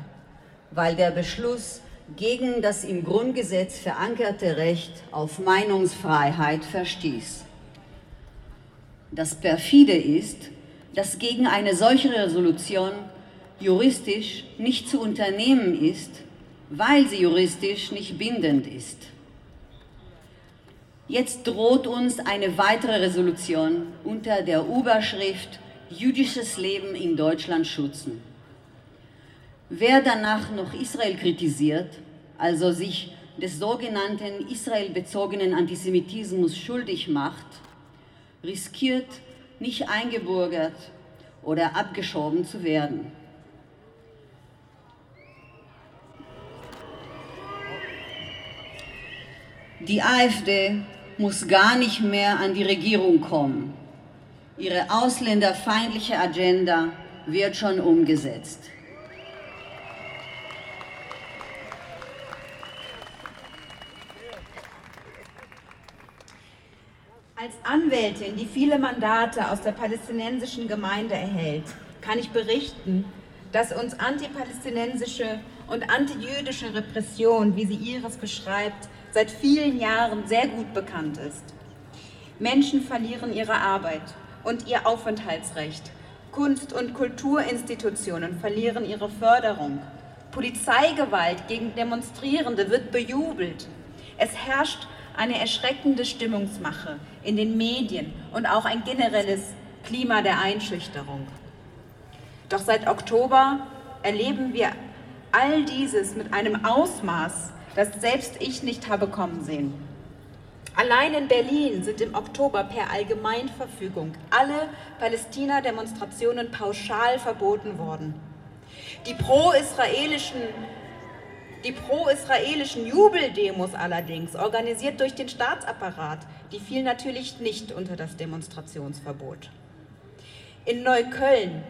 weil der Beschluss gegen das im Grundgesetz verankerte Recht auf Meinungsfreiheit verstieß. Das perfide ist, dass gegen eine solche Resolution juristisch nicht zu unternehmen ist, weil sie juristisch nicht bindend ist. Jetzt droht uns eine weitere Resolution unter der Überschrift jüdisches Leben in Deutschland schützen. Wer danach noch Israel kritisiert, also sich des sogenannten israelbezogenen Antisemitismus schuldig macht, riskiert, nicht eingebürgert oder abgeschoben zu werden. Die AfD muss gar nicht mehr an die Regierung kommen. Ihre ausländerfeindliche Agenda wird schon umgesetzt. Als Anwältin, die viele Mandate aus der palästinensischen Gemeinde erhält, kann ich berichten, dass uns antipalästinensische und antijüdische Repression, wie sie Iris beschreibt, seit vielen Jahren sehr gut bekannt ist. Menschen verlieren ihre Arbeit und ihr Aufenthaltsrecht. Kunst- und Kulturinstitutionen verlieren ihre Förderung. Polizeigewalt gegen Demonstrierende wird bejubelt. Es herrscht eine erschreckende Stimmungsmache in den Medien und auch ein generelles Klima der Einschüchterung. Doch seit Oktober erleben wir all dieses mit einem Ausmaß, das selbst ich nicht habe kommen sehen. Allein in Berlin sind im Oktober per Allgemeinverfügung alle Palästina-Demonstrationen pauschal verboten worden. Die pro-israelischen die pro-israelischen Jubeldemos allerdings, organisiert durch den Staatsapparat, die fielen natürlich nicht unter das Demonstrationsverbot. In Neukölln,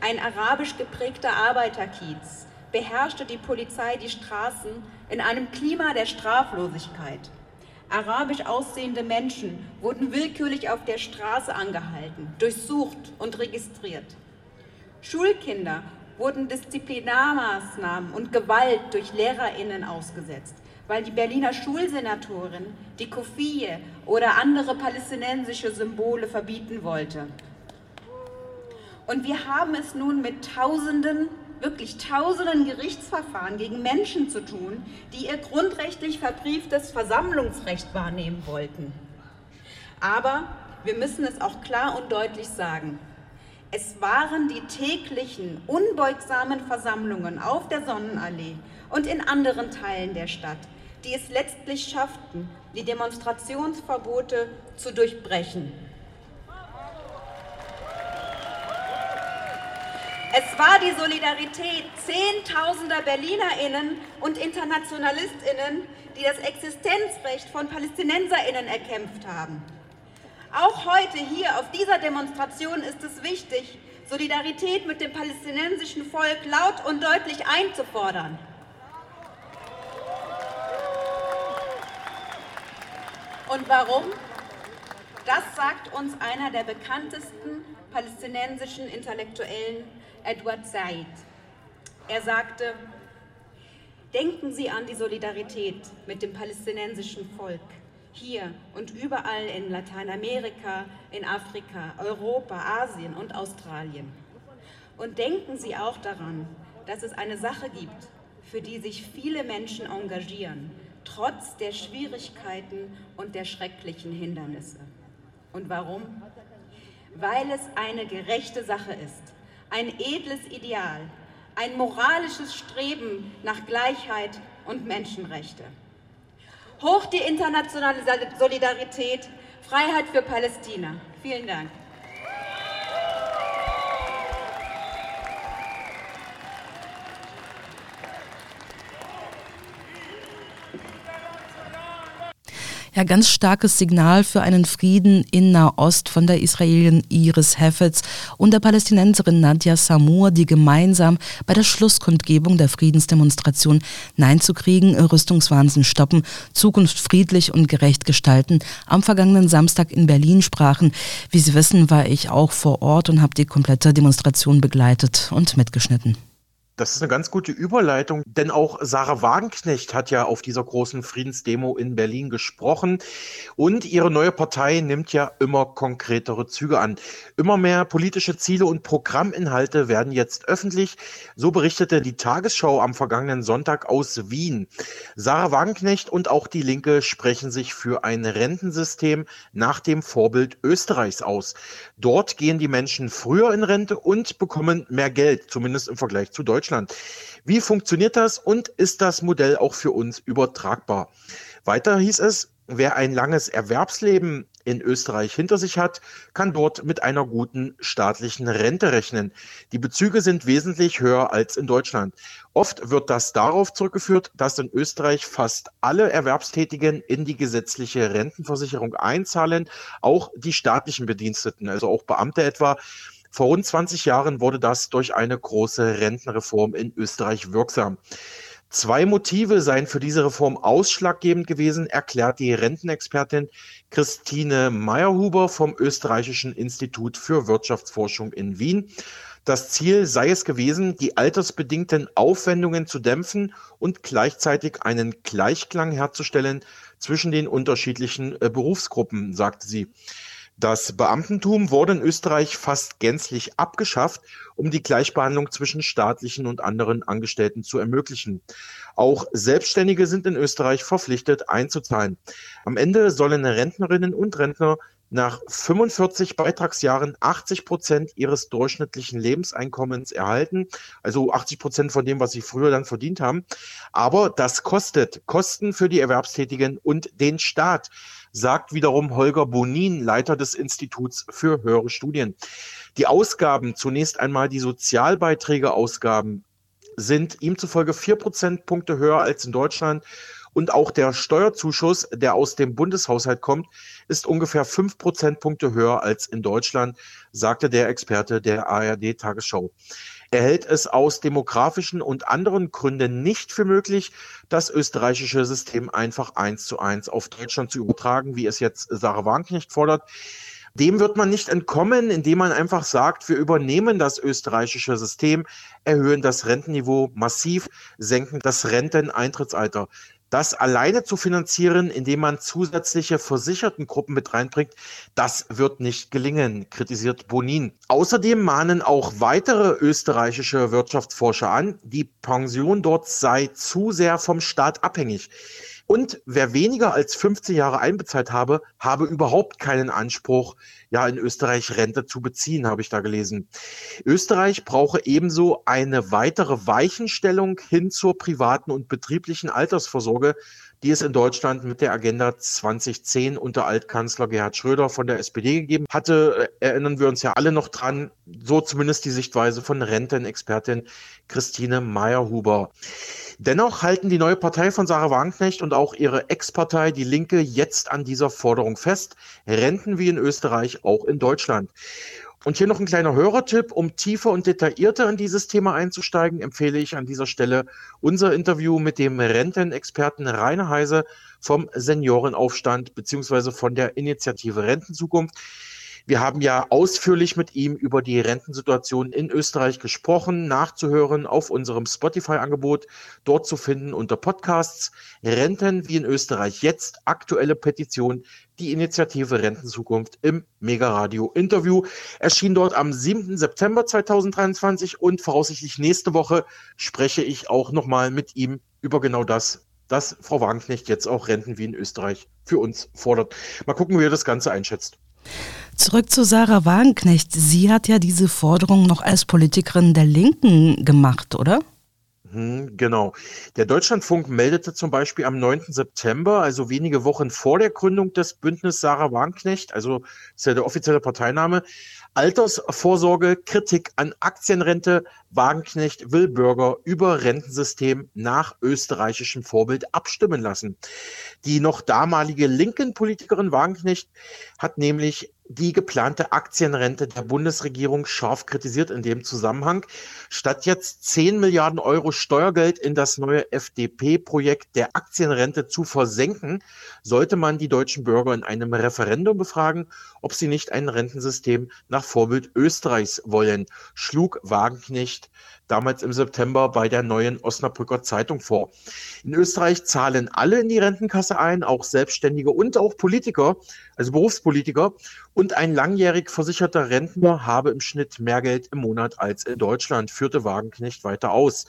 ein arabisch geprägter Arbeiterkiez, beherrschte die Polizei die Straßen in einem Klima der Straflosigkeit. Arabisch aussehende Menschen wurden willkürlich auf der Straße angehalten, durchsucht und registriert. Schulkinder wurden Disziplinarmaßnahmen und Gewalt durch Lehrerinnen ausgesetzt, weil die Berliner Schulsenatorin die Kofie oder andere palästinensische Symbole verbieten wollte. Und wir haben es nun mit Tausenden wirklich tausenden Gerichtsverfahren gegen Menschen zu tun, die ihr grundrechtlich verbrieftes Versammlungsrecht wahrnehmen wollten. Aber wir müssen es auch klar und deutlich sagen. Es waren die täglichen, unbeugsamen Versammlungen auf der Sonnenallee und in anderen Teilen der Stadt, die es letztlich schafften, die Demonstrationsverbote zu durchbrechen. Es war die Solidarität Zehntausender Berlinerinnen und Internationalistinnen, die das Existenzrecht von Palästinenserinnen erkämpft haben. Auch heute hier auf dieser Demonstration ist es wichtig, Solidarität mit dem palästinensischen Volk laut und deutlich einzufordern. Und warum? Das sagt uns einer der bekanntesten palästinensischen Intellektuellen Edward Said. Er sagte, denken Sie an die Solidarität mit dem palästinensischen Volk hier und überall in Lateinamerika, in Afrika, Europa, Asien und Australien. Und denken Sie auch daran, dass es eine Sache gibt, für die sich viele Menschen engagieren, trotz der Schwierigkeiten und der schrecklichen Hindernisse. Und warum? Weil es eine gerechte Sache ist ein edles Ideal, ein moralisches Streben nach Gleichheit und Menschenrechte. Hoch die internationale Solidarität, Freiheit für Palästina. Vielen Dank. Ja, ganz starkes Signal für einen Frieden in Nahost von der Israelin Iris Heffetz und der Palästinenserin Nadia Samur, die gemeinsam bei der Schlusskundgebung der Friedensdemonstration Nein zu Kriegen, Rüstungswahnsinn stoppen, Zukunft friedlich und gerecht gestalten, am vergangenen Samstag in Berlin sprachen. Wie Sie wissen, war ich auch vor Ort und habe die komplette Demonstration begleitet und mitgeschnitten. Das ist eine ganz gute Überleitung, denn auch Sarah Wagenknecht hat ja auf dieser großen Friedensdemo in Berlin gesprochen und ihre neue Partei nimmt ja immer konkretere Züge an. Immer mehr politische Ziele und Programminhalte werden jetzt öffentlich. So berichtete die Tagesschau am vergangenen Sonntag aus Wien. Sarah Wagenknecht und auch die Linke sprechen sich für ein Rentensystem nach dem Vorbild Österreichs aus. Dort gehen die Menschen früher in Rente und bekommen mehr Geld, zumindest im Vergleich zu Deutschland. Wie funktioniert das und ist das Modell auch für uns übertragbar? Weiter hieß es, Wer ein langes Erwerbsleben in Österreich hinter sich hat, kann dort mit einer guten staatlichen Rente rechnen. Die Bezüge sind wesentlich höher als in Deutschland. Oft wird das darauf zurückgeführt, dass in Österreich fast alle Erwerbstätigen in die gesetzliche Rentenversicherung einzahlen, auch die staatlichen Bediensteten, also auch Beamte etwa. Vor rund 20 Jahren wurde das durch eine große Rentenreform in Österreich wirksam. Zwei Motive seien für diese Reform ausschlaggebend gewesen, erklärt die Rentenexpertin Christine Meyerhuber vom Österreichischen Institut für Wirtschaftsforschung in Wien. Das Ziel sei es gewesen, die altersbedingten Aufwendungen zu dämpfen und gleichzeitig einen Gleichklang herzustellen zwischen den unterschiedlichen äh, Berufsgruppen, sagte sie. Das Beamtentum wurde in Österreich fast gänzlich abgeschafft, um die Gleichbehandlung zwischen staatlichen und anderen Angestellten zu ermöglichen. Auch Selbstständige sind in Österreich verpflichtet einzuzahlen. Am Ende sollen Rentnerinnen und Rentner nach 45 Beitragsjahren 80 Prozent ihres durchschnittlichen Lebenseinkommens erhalten, also 80 Prozent von dem, was sie früher dann verdient haben. Aber das kostet Kosten für die Erwerbstätigen und den Staat sagt wiederum Holger Bonin, Leiter des Instituts für höhere Studien. Die Ausgaben, zunächst einmal die Sozialbeiträgeausgaben, sind ihm zufolge vier Prozentpunkte höher als in Deutschland. Und auch der Steuerzuschuss, der aus dem Bundeshaushalt kommt, ist ungefähr fünf Prozentpunkte höher als in Deutschland, sagte der Experte der ARD Tagesschau. Er hält es aus demografischen und anderen Gründen nicht für möglich, das österreichische System einfach eins zu eins auf Deutschland zu übertragen, wie es jetzt Sarah Wagenknecht fordert. Dem wird man nicht entkommen, indem man einfach sagt, wir übernehmen das österreichische System, erhöhen das Rentenniveau massiv, senken das Renteneintrittsalter. Das alleine zu finanzieren, indem man zusätzliche Versichertengruppen mit reinbringt, das wird nicht gelingen, kritisiert Bonin. Außerdem mahnen auch weitere österreichische Wirtschaftsforscher an, die Pension dort sei zu sehr vom Staat abhängig. Und wer weniger als 15 Jahre einbezahlt habe, habe überhaupt keinen Anspruch, ja, in Österreich Rente zu beziehen, habe ich da gelesen. Österreich brauche ebenso eine weitere Weichenstellung hin zur privaten und betrieblichen Altersvorsorge, die es in Deutschland mit der Agenda 2010 unter Altkanzler Gerhard Schröder von der SPD gegeben hatte. Erinnern wir uns ja alle noch dran, so zumindest die Sichtweise von Rentenexpertin Christine Meyerhuber. Dennoch halten die neue Partei von Sarah Wagenknecht und auch ihre Ex-Partei Die Linke jetzt an dieser Forderung fest. Renten wie in Österreich, auch in Deutschland. Und hier noch ein kleiner Hörertipp. Um tiefer und detaillierter in dieses Thema einzusteigen, empfehle ich an dieser Stelle unser Interview mit dem Rentenexperten Rainer Heise vom Seniorenaufstand beziehungsweise von der Initiative Rentenzukunft. Wir haben ja ausführlich mit ihm über die Rentensituation in Österreich gesprochen, nachzuhören auf unserem Spotify-Angebot, dort zu finden unter Podcasts. Renten wie in Österreich jetzt, aktuelle Petition, die Initiative Rentenzukunft im Mega-Radio-Interview. Erschien dort am 7. September 2023 und voraussichtlich nächste Woche spreche ich auch nochmal mit ihm über genau das, dass Frau Wagenknecht jetzt auch Renten wie in Österreich für uns fordert. Mal gucken, wie er das Ganze einschätzt. Zurück zu Sarah Wagenknecht. Sie hat ja diese Forderung noch als Politikerin der Linken gemacht, oder? Hm, genau. Der Deutschlandfunk meldete zum Beispiel am 9. September, also wenige Wochen vor der Gründung des Bündnis Sarah Wagenknecht, also ist ja der offizielle Parteiname, Altersvorsorge, Kritik an Aktienrente, Wagenknecht will Bürger über Rentensystem nach österreichischem Vorbild abstimmen lassen. Die noch damalige linken Politikerin Wagenknecht hat nämlich die geplante Aktienrente der Bundesregierung scharf kritisiert in dem Zusammenhang. Statt jetzt 10 Milliarden Euro Steuergeld in das neue FDP-Projekt der Aktienrente zu versenken, sollte man die deutschen Bürger in einem Referendum befragen, ob sie nicht ein Rentensystem nach Vorbild Österreichs wollen, schlug Wagenknecht damals im September bei der neuen Osnabrücker Zeitung vor. In Österreich zahlen alle in die Rentenkasse ein, auch Selbstständige und auch Politiker, also Berufspolitiker. Und ein langjährig versicherter Rentner habe im Schnitt mehr Geld im Monat als in Deutschland, führte Wagenknecht weiter aus.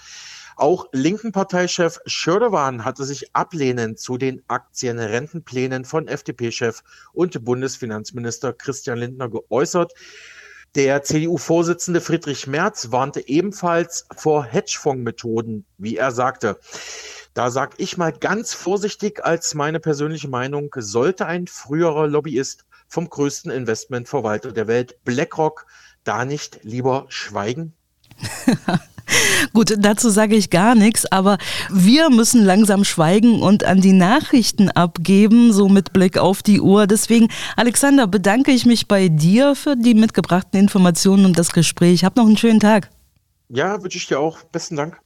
Auch linken Parteichef Schördewan hatte sich ablehnend zu den Aktienrentenplänen von FDP-Chef und Bundesfinanzminister Christian Lindner geäußert. Der CDU-Vorsitzende Friedrich Merz warnte ebenfalls vor Hedgefonds-Methoden, wie er sagte. Da sage ich mal ganz vorsichtig als meine persönliche Meinung, sollte ein früherer Lobbyist vom größten Investmentverwalter der Welt, BlackRock, da nicht lieber schweigen? Gut, dazu sage ich gar nichts, aber wir müssen langsam schweigen und an die Nachrichten abgeben, so mit Blick auf die Uhr. Deswegen, Alexander, bedanke ich mich bei dir für die mitgebrachten Informationen und das Gespräch. Hab noch einen schönen Tag. Ja, wünsche ich dir auch. Besten Dank.